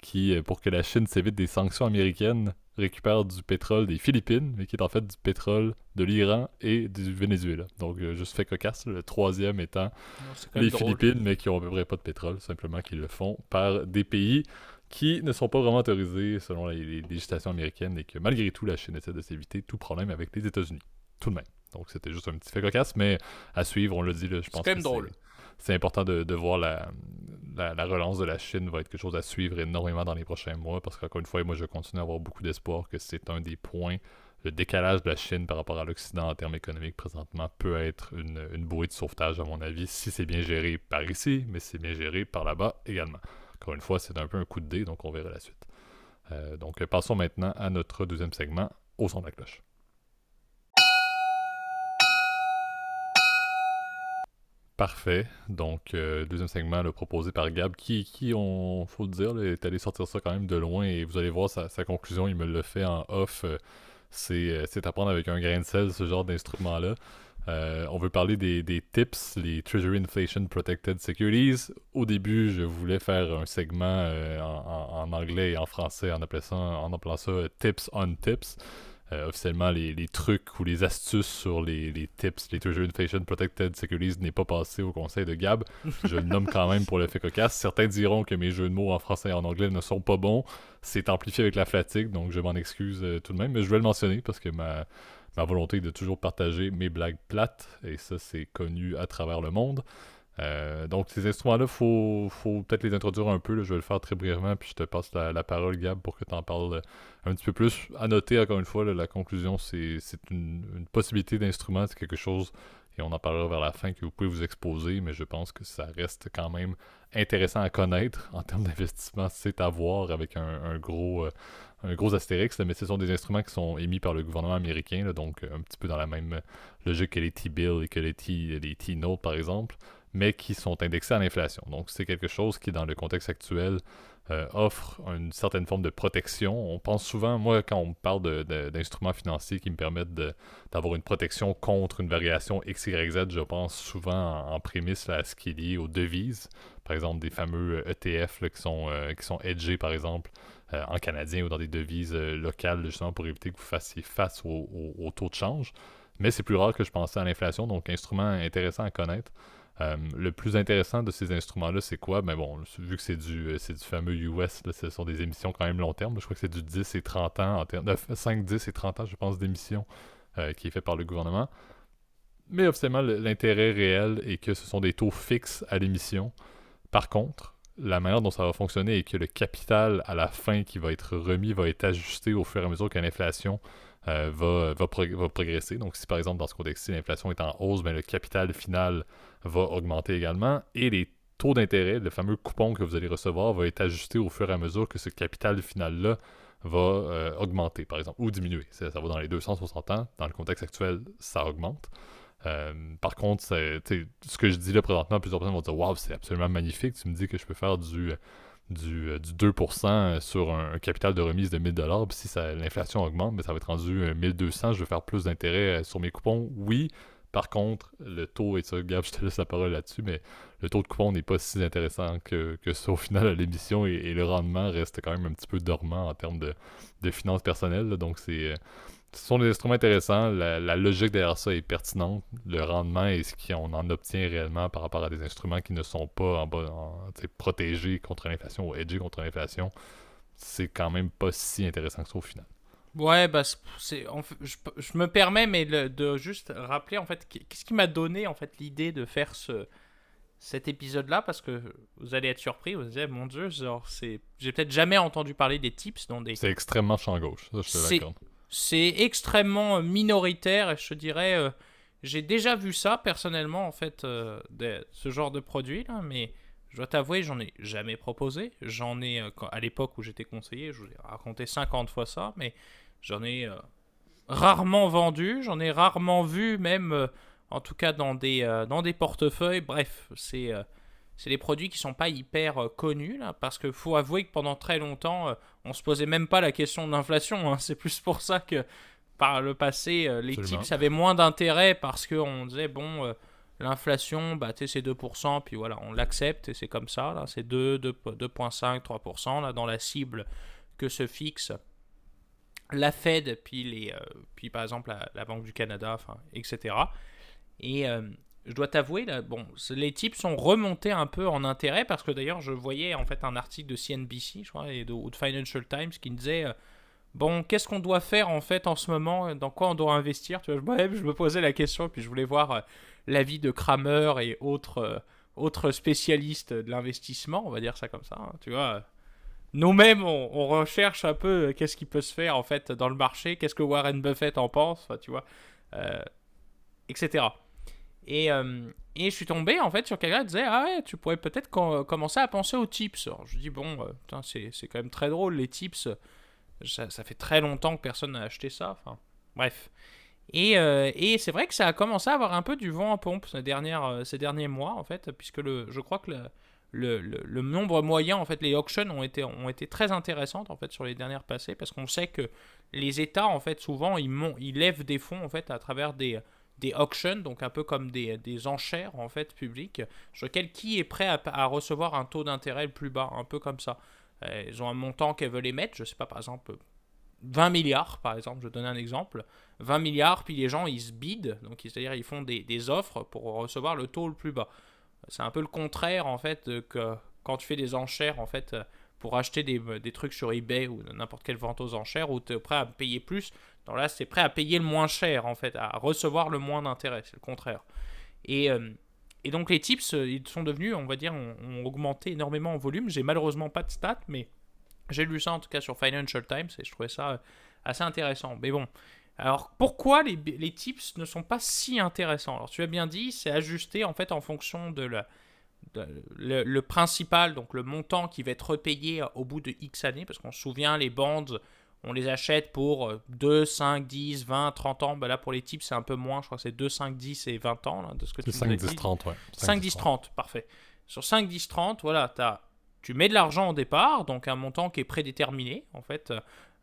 qui, pour que la Chine s'évite des sanctions américaines, récupère du pétrole des Philippines, mais qui est en fait du pétrole de l'Iran et du Venezuela. Donc, euh, juste fait cocasse, le troisième étant les Philippines, mais qui ont à peu près pas de pétrole, simplement qu'ils le font par des pays qui ne sont pas vraiment autorisés selon les, législations américaines et que malgré tout, la Chine essaie de s'éviter tout problème avec les États-Unis. Tout de même. Donc, c'était juste un petit fait cocasse, mais à suivre, on le dit, là, je pense. C'est quand même drôle c'est important de, voir la, la, relance de la Chine va être quelque chose à suivre énormément dans les prochains mois parce qu'encore une fois, moi je continue à avoir beaucoup d'espoir que c'est un des points. Le décalage de la Chine par rapport à l'Occident en termes économiques présentement peut être une, une bouée de sauvetage à mon avis si c'est bien géré par ici, mais c'est bien géré par là-bas également. Encore une fois, c'est un peu un coup de dé, donc on verra la suite. Euh, donc passons maintenant à notre deuxième segment, au son de la cloche. Parfait. Donc, euh, deuxième segment proposé par Gab, qui, qui on faut le dire, est allé sortir ça quand même de loin et vous allez voir sa, conclusion, il me le fait en off. Euh, euh, c'est à prendre avec un grain de sel, ce genre d'instrument-là. on veut parler des, TIPS, les Treasury Inflation Protected Securities. Au début, je voulais faire un segment en, en, anglais et en français en appelant ça, en appelant ça Tips on Tips. Euh, officiellement, les, trucs ou les astuces sur les, tips, les Treasury Inflation Protected Securities n'est pas passé au conseil de Gab. Je le nomme quand même pour le fait cocasse. Certains diront que mes jeux de mots en français et en anglais ne sont pas bons. C'est amplifié avec la fatigue, donc je m'en excuse euh, tout de même. Mais je vais le mentionner parce que ma, ma volonté est de toujours partager mes blagues plates, et ça, c'est connu à travers le monde. Euh, donc, ces instruments-là, faut, faut peut-être les introduire un peu. Je vais le faire très brièvement, puis je te passe la, parole, Gab, pour que tu en parles un petit peu plus. À noter, encore une fois, la conclusion, c'est une, une, possibilité d'instrument, c'est quelque chose, et on en parlera vers la fin, que vous pouvez vous exposer, mais je pense que ça reste quand même intéressant à connaître en termes d'investissement. C'est à voir avec un, gros, euh, un gros astérix, mais ce sont des instruments qui sont émis par le gouvernement américain, donc un petit peu dans la même logique que les T-bills et que les T-notes, par exemple mais qui sont indexés à l'inflation. Donc c'est quelque chose qui, dans le contexte actuel, euh, offre une certaine forme de protection. On pense souvent, moi, quand on parle d'instruments financiers qui me permettent d'avoir une protection contre une variation X, Y, Z, je pense souvent en, prémisse à ce qui est lié aux devises. Par exemple, des fameux ETF qui, sont, euh, qui sont hedgés, par exemple, euh, en canadien ou dans des devises locales, justement, pour éviter que vous fassiez face au, au taux de change. Mais c'est plus rare que je pensais à l'inflation, donc instrument intéressant à connaître. Euh, le plus intéressant de ces instruments-là, c'est quoi? Ben bon, vu que c'est du, euh, du fameux US, ce sont des émissions quand même long terme. Je crois que c'est du 10 et 30 ans, en termes, 5, 10 et 30 ans, je pense, d'émissions euh, qui est fait par le gouvernement. Mais officiellement, l'intérêt réel est que ce sont des taux fixes à l'émission. Par contre, la manière dont ça va fonctionner est que le capital à la fin qui va être remis va être ajusté au fur et à mesure que l'inflation va, va, progresser. Donc, si par exemple dans ce contexte-ci, l'inflation est en hausse, ben, le capital final va augmenter également et les taux d'intérêt, le fameux coupon que vous allez recevoir, va être ajusté au fur et à mesure que ce capital final-là va euh, augmenter, par exemple, ou diminuer. Ça, va dans les 260 ans. Dans le contexte actuel, ça augmente. Euh, par contre, ce que je dis là présentement, plusieurs personnes vont dire Waouh, c'est absolument magnifique. Tu me dis que je peux faire du, du, 2% sur un, capital de remise de 1000$. Puis si l'inflation augmente, mais ben, ça va être rendu 1200$. Je vais faire plus d'intérêt sur mes coupons. Oui, par contre, le taux, et ça, Gab, je te laisse la parole là-dessus, mais le taux de coupon n'est pas si intéressant que, que ça au final à l'émission et, le rendement reste quand même un petit peu dormant en termes de, finances personnelles. donc, c'est, euh, ce sont des instruments intéressants. La, logique derrière ça est pertinente. Le rendement et ce qu'on en obtient réellement par rapport à des instruments qui ne sont pas en, en protégés contre l'inflation ou hedgés contre l'inflation, c'est quand même pas si intéressant que ça au final. Ouais, bah, c'est, je, je, me permets, mais de juste rappeler, en fait, qu'est-ce qui m'a donné, en fait, l'idée de faire ce, cet épisode-là, parce que vous allez être surpris, vous allez dire, mon Dieu, genre, c'est... J'ai peut-être jamais entendu parler des tips dans des... C'est extrêmement champ gauche, ça, je te C'est extrêmement euh, minoritaire, et je dirais, euh, j'ai déjà vu ça, personnellement, en fait, euh, ce genre de produit, là, mais je dois t'avouer, j'en ai jamais proposé. J'en ai, à l'époque où j'étais conseiller, je vous ai raconté 50 fois ça, mais J'en ai rarement vendu, j'en ai rarement vu, même en tout cas dans des, dans des portefeuilles. Bref, c'est c'est des produits qui sont pas hyper connus là, parce qu'il faut avouer que pendant très longtemps, on se posait même pas la question de l'inflation. Hein. C'est plus pour ça que par le passé, les tips avaient moins d'intérêt parce qu'on disait bon. L'inflation, bah, c'est 2%, puis voilà, on l'accepte et c'est comme ça. Là, c'est 2, 2,5, 3% là, dans la cible que se fixe la Fed, puis, les, euh, puis par exemple la, Banque du Canada, etc. Et euh, je dois t'avouer, bon, les types sont remontés un peu en intérêt parce que d'ailleurs, je voyais en fait un article de CNBC, et de, ou de Financial Times qui me disait euh, Bon, qu'est-ce qu'on doit faire en fait en ce moment? Dans quoi on doit investir tu vois, je, je me posais la question, puis je voulais voir l'avis de Kramer et autres, autres spécialistes de l'investissement, on va dire ça comme ça, hein, tu vois nous-mêmes, on, recherche un peu euh, qu'est-ce qui peut se faire en fait dans le marché, qu'est-ce que Warren Buffett en pense, tu vois, euh, etc. Et, euh, et, je suis tombé en fait sur quelqu'un qui disait Ah ouais, tu pourrais peut-être commencer à penser aux tips. Alors, je dis Bon, c'est, quand même très drôle, les tips. Ça, fait très longtemps que personne n'a acheté ça. Enfin, bref. Et, et, c'est vrai que ça a commencé à avoir un peu du vent à pompe ces, dernières, ces derniers mois en fait, puisque le, je crois que le, le, nombre moyen, en fait, les auctions ont été, ont été très intéressantes en fait sur les dernières passées parce qu'on sait que les États, en fait, souvent, ils, ils lèvent des fonds en fait à travers des, des auctions, donc un peu comme des, des enchères en fait publiques, sur lesquelles qui est prêt à, recevoir un taux d'intérêt le plus bas, un peu comme ça. Euh, ils ont un montant qu'elles veulent émettre, je sais pas, par exemple 20 milliards, par exemple, je donne un exemple, 20 milliards, puis les gens ils se bident, donc c'est-à-dire ils font des, des offres pour recevoir le taux le plus bas. C'est un peu le contraire en fait que quand tu fais des enchères en fait pour acheter des, des trucs sur eBay ou n'importe quelle vente aux enchères où tu es prêt à payer plus. Dans là, c'est prêt à payer le moins cher en fait, à recevoir le moins d'intérêt. C'est le contraire. Et, euh, et, donc les tips, ils sont devenus, on va dire, ont, augmenté énormément en volume. J'ai malheureusement pas de stats, mais j'ai lu ça en tout cas sur Financial Times et je trouvais ça assez intéressant. Mais bon, alors pourquoi les, tips ne sont pas si intéressants? Alors tu as bien dit, c'est ajusté en fait en fonction de, la, le, principal, donc le montant qui va être repayé au bout de X années, parce qu'on se souvient, les bandes, on les achète pour 2, 5, 10, 20, 30 ans. Ben là pour les tips c'est un peu moins, je crois que c'est 2, 5, 10 et 20 ans là, de ce que tu 5, 10, 30, ouais. 5, 10, 30, parfait. Sur 5, 10, 30, voilà, as, tu mets de l'argent au départ, donc un montant qui est prédéterminé en fait.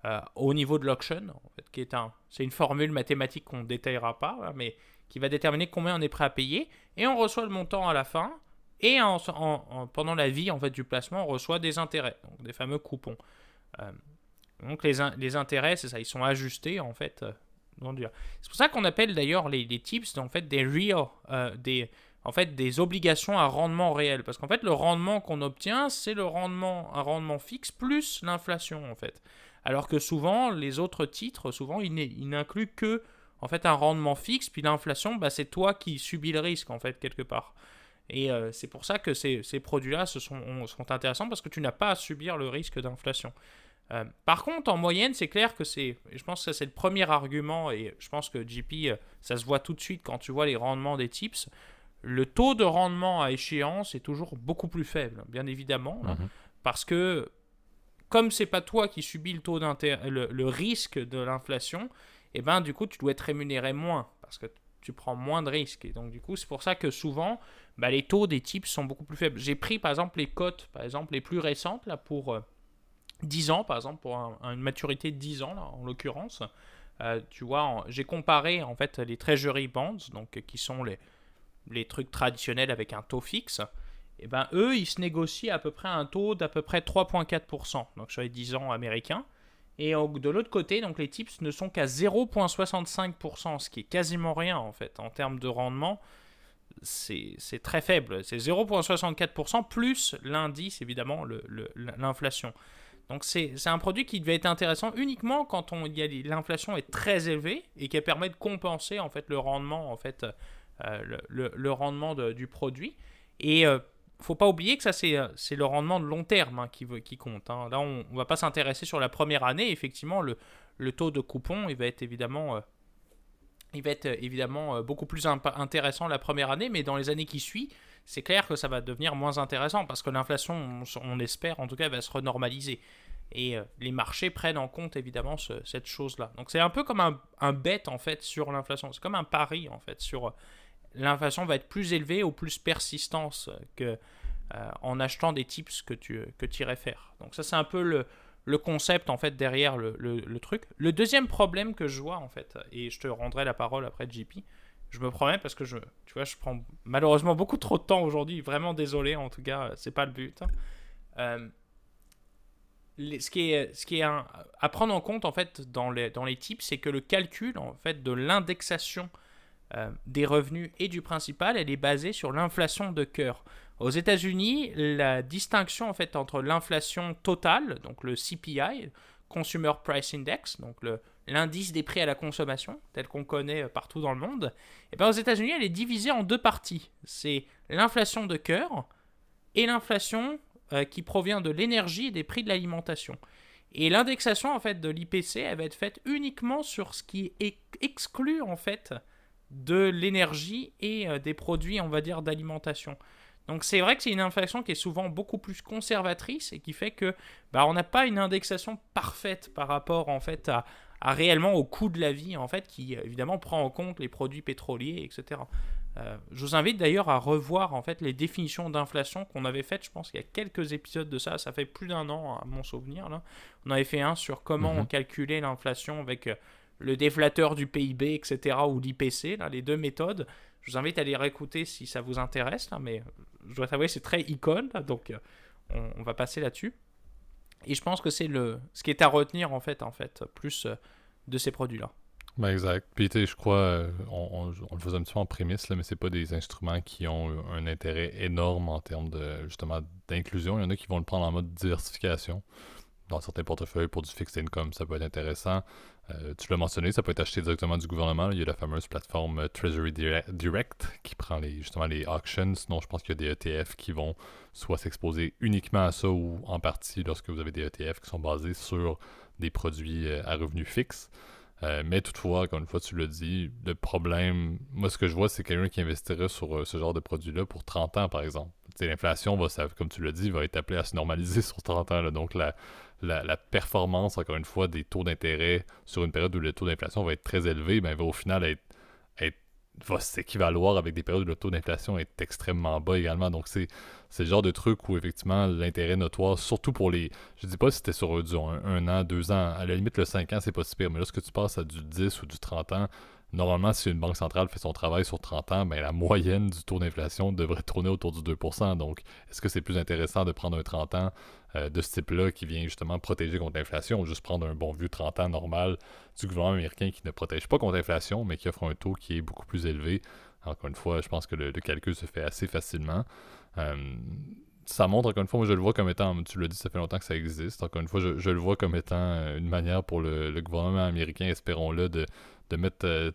Euh, au niveau de l'auction, en fait, qui est un, c'est une formule mathématique qu'on ne détaillera pas, mais qui va déterminer combien on est prêt à payer, et on reçoit le montant à la fin, et en, pendant la vie en fait du placement, on reçoit des intérêts, donc des fameux coupons. Euh, donc les, intérêts, c'est ça, ils sont ajustés en fait. Euh, c'est pour ça qu'on appelle d'ailleurs les, tips en fait des real, des en fait des obligations à rendement réel, parce qu'en fait le rendement qu'on obtient, c'est le rendement, un rendement fixe plus l'inflation en fait. Alors que souvent, les autres titres, souvent, ils n'incluent que en fait un rendement fixe, puis l'inflation, bah, c'est toi qui subis le risque en fait quelque part. Et euh, c'est pour ça que ces, produits-là sont, intéressants parce que tu n'as pas à subir le risque d'inflation. Euh, par contre, en moyenne, c'est clair que c'est, je pense que c'est le premier argument, et je pense que JP, euh, ça se voit tout de suite quand tu vois les rendements des tips. le taux de rendement à échéance est toujours beaucoup plus faible, bien évidemment, Mhm. parce que comme c'est pas toi qui subis le taux d'intérêt, le, le risque de l'inflation, et ben du coup tu dois être rémunéré moins parce que tu prends moins de risques. Et donc du coup c'est pour ça que souvent bah, les taux des types sont beaucoup plus faibles. J'ai pris par exemple les cotes, par exemple les plus récentes là pour euh, 10 ans par exemple pour un- un- une maturité de 10 ans là, en l'occurrence. Euh, tu vois, j'ai comparé en fait les treasury bonds, donc qui sont les, les trucs traditionnels avec un taux fixe. Et ben eux, ils se négocient à peu près un taux d'à peu près 3,4%, donc sur les 10 ans américains. Et de l'autre côté, donc les tips ne sont qu'à 0,65%, ce qui est quasiment rien en fait en termes de rendement. C'est très faible. C'est 0,64% plus l'indice, évidemment, le- le- l'inflation. Donc c'est un produit qui devait être intéressant uniquement quand l'inflation est très élevée et qui permet de compenser en fait le rendement en fait euh, le, rendement de- du produit. Et euh, faut pas oublier que ça c'est euh, le rendement de long terme hein, qui, qui compte. hein. Là on, on va pas s'intéresser sur la première année. Effectivement le, le taux de coupon il va être évidemment euh, il va être évidemment beaucoup plus intéressant la première année, mais dans les années qui suivent, c'est clair que ça va devenir moins intéressant parce que l'inflation, on, espère en tout cas, va se renormaliser. Et euh, les marchés prennent en compte évidemment ce- cette chose-là. Donc c'est un peu comme un, bet en fait sur l'inflation. C'est comme un pari en fait sur euh, l'inflation va être plus élevée ou plus persistance que euh, en achetant des tips que tu que irais faire. Donc ça c'est un peu le, concept en fait derrière le- le truc. Le deuxième problème que je vois en fait, et je te rendrai la parole après JP, je me promets parce que je, tu vois, je prends malheureusement beaucoup trop de temps aujourd'hui. Vraiment désolé en tout cas, c'est pas le but. Euh, ce qui est, ce qui est à prendre en compte en fait dans les, dans les types, c'est que le calcul en fait de l'indexation euh, des revenus et du principal, elle est basée sur l'inflation de cœur. Aux États-Unis, la distinction en fait entre l'inflation totale, donc le CPI, Consumer Price Index, donc le- l'indice des prix à la consommation, tel qu'on connaît euh, partout dans le monde, et bien aux États-Unis, elle est divisée en deux parties. C'est l'inflation de cœur et l'inflation euh, qui provient de l'énergie et des prix de l'alimentation. Et l'indexation en fait de l'IPC, elle va être faite uniquement sur ce qui est exclu en fait de l'énergie et euh, des produits, on va dire, d'alimentation. Donc c'est vrai que c'est une inflation qui est souvent beaucoup plus conservatrice et qui fait que bah, on n'a pas une indexation parfaite par rapport en fait à, à réellement au coût de la vie en fait qui euh, évidemment prend en compte les produits pétroliers etc. Euh, je vous invite d'ailleurs à revoir en fait les définitions d'inflation qu'on avait faites, je pense qu'il y a quelques épisodes de ça, ça fait plus d'un an à mon souvenir là. On avait fait un sur comment Mhm. on calculait l'inflation avec euh, le déflateur du PIB, etc. ou l'IPC, là, les deux méthodes. Je vous invite à les réécouter si ça vous intéresse, là, mais je dois t'avouer, c'est très icône, donc on, on va passer là-dessus. Et je pense que c'est le ce qui est à retenir en fait, en fait, plus euh, de ces produits-là. Ben exact. Puis je crois, euh, on le faisait un petit peu en prémisse, là, mais c'est pas des instruments qui ont un intérêt énorme en termes de justement d'inclusion. Il y en a qui vont le prendre en mode diversification. Dans certains portefeuilles pour du fixed income, ça peut être intéressant. Euh, tu l'as mentionné, ça peut être acheté directement du gouvernement. Il y a la fameuse plateforme euh, Treasury Dire- Direct qui prend les, justement les auctions. Sinon, je pense qu'il y a des ETF qui vont soit s'exposer uniquement à ça ou en partie lorsque vous avez des ETF qui sont basés sur des produits euh, à revenus fixes. Mais toutefois, comme une fois tu l'as dit, le problème, moi ce que je vois, c'est quelqu'un qui investirait sur ce genre de produit-là pour 30 ans, par exemple. L'inflation, va, comme tu l'as dit, va être appelée à se normaliser sur 30 ans. donc la, la, performance, encore une fois, des taux d'intérêt sur une période où le taux d'inflation va être très élevé, ben, va au final être, va s'équivaloir avec des périodes où le taux d'inflation est extrêmement bas également. Donc c'est le genre de truc où effectivement l'intérêt notoire, surtout pour les. Je dis pas si c'était sur du un, un an, deux ans, à la limite le 5 ans, c'est pas si mais lorsque tu passes à du 10 ou du 30 ans, normalement si une banque centrale fait son travail sur 30 ans, ben la moyenne du taux d'inflation devrait tourner autour du 2%. Donc est-ce que c'est plus intéressant de prendre un 30 ans euh, de ce type-là qui vient justement protéger contre l'inflation ou juste prendre un bon vieux 30 ans normal du gouvernement américain qui ne protège pas contre l'inflation, mais qui offre un taux qui est beaucoup plus élevé? Encore une fois, je pense que le, calcul se fait assez facilement. Euh, ça montre, encore une fois, moi je le vois comme étant, tu l'as dit, ça fait longtemps que ça existe. Encore une fois, je, le vois comme étant euh, une manière pour le, gouvernement américain, espérons-le, de, de, mettre, euh,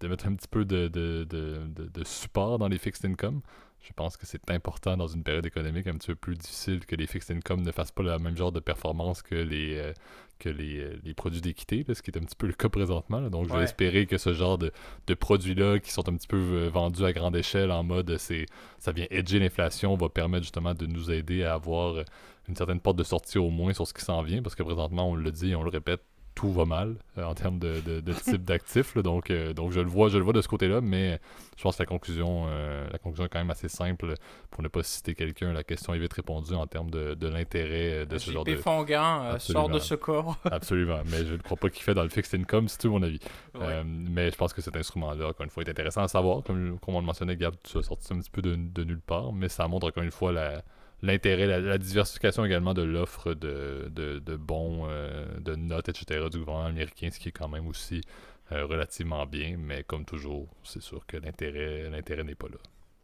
de mettre un petit peu de, de, de- de support dans les fixed income. Je pense que c'est important dans une période économique un petit peu plus difficile que les fixed income ne fassent pas le même genre de performance que les, euh, que les, les produits d'équité, ce qui est un petit peu le cas présentement. Donc, je vais espérer que ce genre de, de produits-là, qui sont un petit peu euh, vendus à grande échelle en mode c'est ça vient edger l'inflation, va permettre justement de nous aider à avoir euh, une certaine porte de sortie au moins sur ce qui s'en vient, parce que présentement, on le dit, on le répète, tout va mal euh, en termes de, de, de type d'actifs. là. Donc, euh, donc je le vois, je le vois de ce côté-là, mais je pense que la conclusion, euh, la conclusion est quand même assez simple. Pour ne pas citer quelqu'un, la question est vite répondue en termes de, de l'intérêt de ce genre de. Euh, sort de ce corps. Absolument, mais je ne crois pas qu'il fait dans le fixed income, c'est tout mon avis. Ouais. Mais je pense que cet instrument-là, encore une fois, est intéressant à savoir. Comme, comme on le mentionnait, Gab, tu as sorti un petit peu de, de nulle part, mais ça montre encore une fois la- l'intérêt, la, la diversification également de l'offre de, de, de bons, euh, de notes, etc. du gouvernement américain, ce qui est quand même aussi euh, relativement bien. Mais comme toujours, c'est sûr que l'intérêt l'intérêt n'est pas là.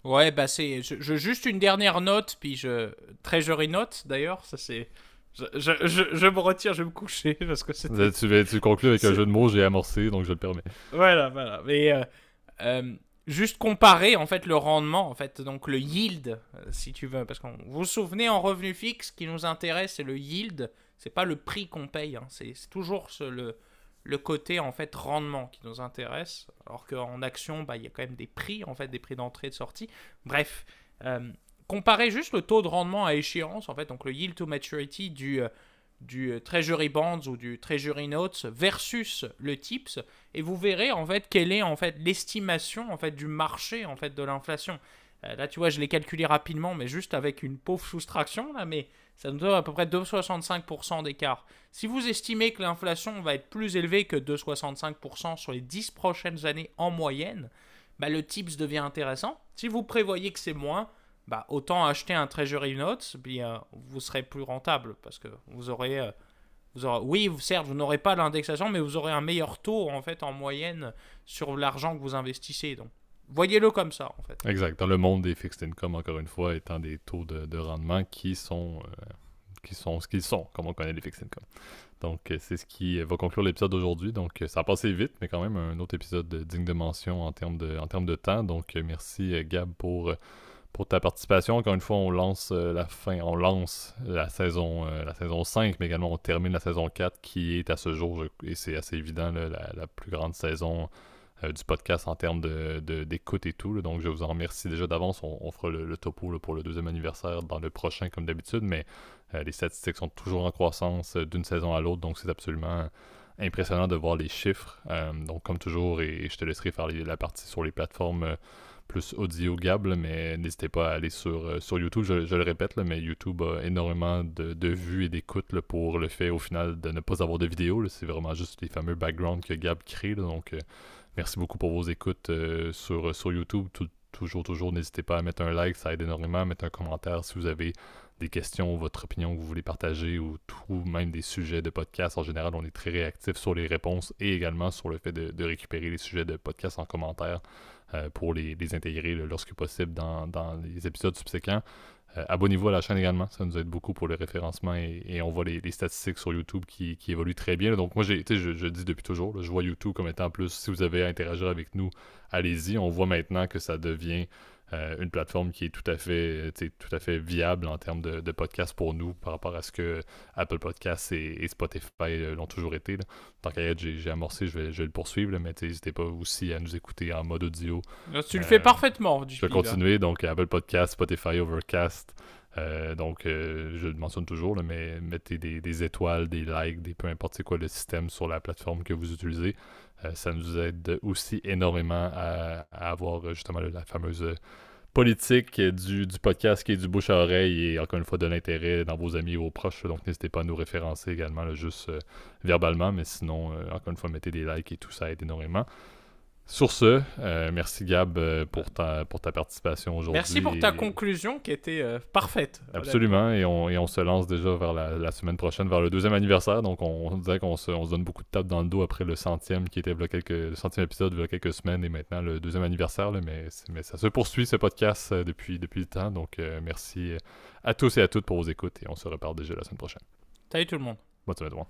Ouais, bah c'est. Je, je- juste une dernière note, puis je. Treasury note d'ailleurs, ça c'est. Je, je, je, me retire, je vais me coucher parce que c'est. tu, tu conclus avec un jeu de mots, j'ai amorcé, donc je le permets. Voilà, voilà. Mais euh, juste comparer en fait le rendement, en fait, donc le yield, euh, si tu veux, parce que vous vous souvenez en revenu fixe, ce qui nous intéresse, c'est le yield, c'est pas le prix qu'on paye, hein, c'est toujours le, le côté en fait rendement qui nous intéresse, alors qu'en action, bah, il y a quand même des prix, en fait, des prix d'entrée et de sortie. Bref, euh, comparer juste le taux de rendement à échéance, en fait, donc le yield to maturity du, euh, du euh, Treasury Bonds ou du Treasury Notes versus le TIPS, et vous verrez en fait quelle est en fait l'estimation en fait du marché en fait de l'inflation. Euh, là, tu vois, je l'ai calculé rapidement, mais juste avec une pauvre soustraction là, mais ça nous donne à peu près 2,65% d'écart. Si vous estimez que l'inflation va être plus élevée que 2,65% sur les 10 prochaines années en moyenne, bah, le TIPS devient intéressant. Si vous prévoyez que c'est moins, bah, autant acheter un Treasury Notes, puis euh, vous serez plus rentable parce que vous aurez, euh, vous aurez oui, certes, vous n'aurez pas l'indexation, mais vous aurez un meilleur taux en fait en moyenne sur l'argent que vous investissez. Donc, voyez-le comme ça en fait. Exact. Dans le monde des fixed income, encore une fois, étant des taux de, de rendement qui sont, euh, qui sont ce qu'ils sont, comme on connaît les fixed income. Donc, c'est ce qui va conclure l'épisode d'aujourd'hui. Donc, ça a passé vite, mais quand même un autre épisode digne de mention en termes de, en termes de temps. Donc, merci Gab pour, pour ta participation. Encore une fois, on lance euh, la fin, on lance la saison, euh, la saison 5, mais également on termine la saison 4 qui est à ce jour, et c'est assez évident, la, la plus grande saison euh, du podcast en termes de, de- d'écoute et tout. Donc, je vous en remercie déjà d'avance. On, fera le, topo pour le deuxième anniversaire dans le prochain, comme d'habitude, mais les statistiques sont toujours en croissance d'une saison à l'autre, donc c'est absolument impressionnant de voir les chiffres. Donc, comme toujours, et, je te laisserai faire la partie sur les plateformes plus audio Gab, là, mais n'hésitez pas à aller sur, euh, sur YouTube. Je, le répète, là, mais YouTube a énormément de, de vues et d'écoutes pour le fait au final de ne pas avoir de vidéo. C'est vraiment juste les fameux backgrounds que Gab crée. donc, euh, merci beaucoup pour vos écoutes euh, sur, sur YouTube. Toujours, toujours, n'hésitez pas à mettre un like, ça aide énormément. À mettre un commentaire si vous avez des questions, votre opinion que vous voulez partager ou tout, même des sujets de podcast. En général, on est très réactif sur les réponses et également sur le fait de, de récupérer les sujets de podcast en commentaire euh, pour les, intégrer lorsque possible dans, les épisodes subséquents. Euh, Abonnez-vous à la chaîne également, ça nous aide beaucoup pour le référencement et, on voit les, statistiques sur YouTube qui, évoluent très bien. Donc moi, je, je dis depuis toujours, je vois YouTube comme étant plus, si vous avez à interagir avec nous, allez-y. On voit maintenant que ça devient euh, une plateforme qui est tout à fait, sais, tout à fait viable en termes de, de podcast pour nous par rapport à ce que Apple Podcasts et, et Spotify euh, l'ont toujours été. là. Tant qu'à j'ai, amorcé, je vais, je vais le poursuivre, là, mais n'hésitez pas aussi à nous écouter en mode audio Là, tu le Euh, fais parfaitement. Du je vais continuer, donc Apple Podcast, Spotify, Overcast. Euh, donc, euh, je le mentionne toujours, mais mettez des, étoiles, des likes, des peu importe c'est quoi le système sur la plateforme que vous utilisez. Euh, ça nous aide aussi énormément à, avoir justement la fameuse politique du, podcast qui est du bouche à oreille et encore une fois de l'intérêt dans vos amis et vos proches. Donc, n'hésitez pas à nous référencer également, juste verbalement, mais sinon, encore une fois, mettez des likes et tout ça aide énormément. Sur ce, euh, merci Gab euh, pour ta, pour ta participation aujourd'hui. Merci pour ta Et- conclusion qui était euh, parfaite. Absolument, et on, et on se lance déjà vers la, la semaine prochaine, vers le deuxième anniversaire. Donc, on, on disait qu'on se, on se donne beaucoup de tapes dans le dos après le centième, qui était quelques, le centième épisode il y a quelques semaines, et maintenant le deuxième anniversaire. là, mais, mais ça se poursuit, ce podcast, euh, depuis, depuis le temps. Donc, merci à tous et à toutes pour vos écoutes, et on se reparle déjà la semaine prochaine. Salut tout le monde. Bonne semaine, tout le monde.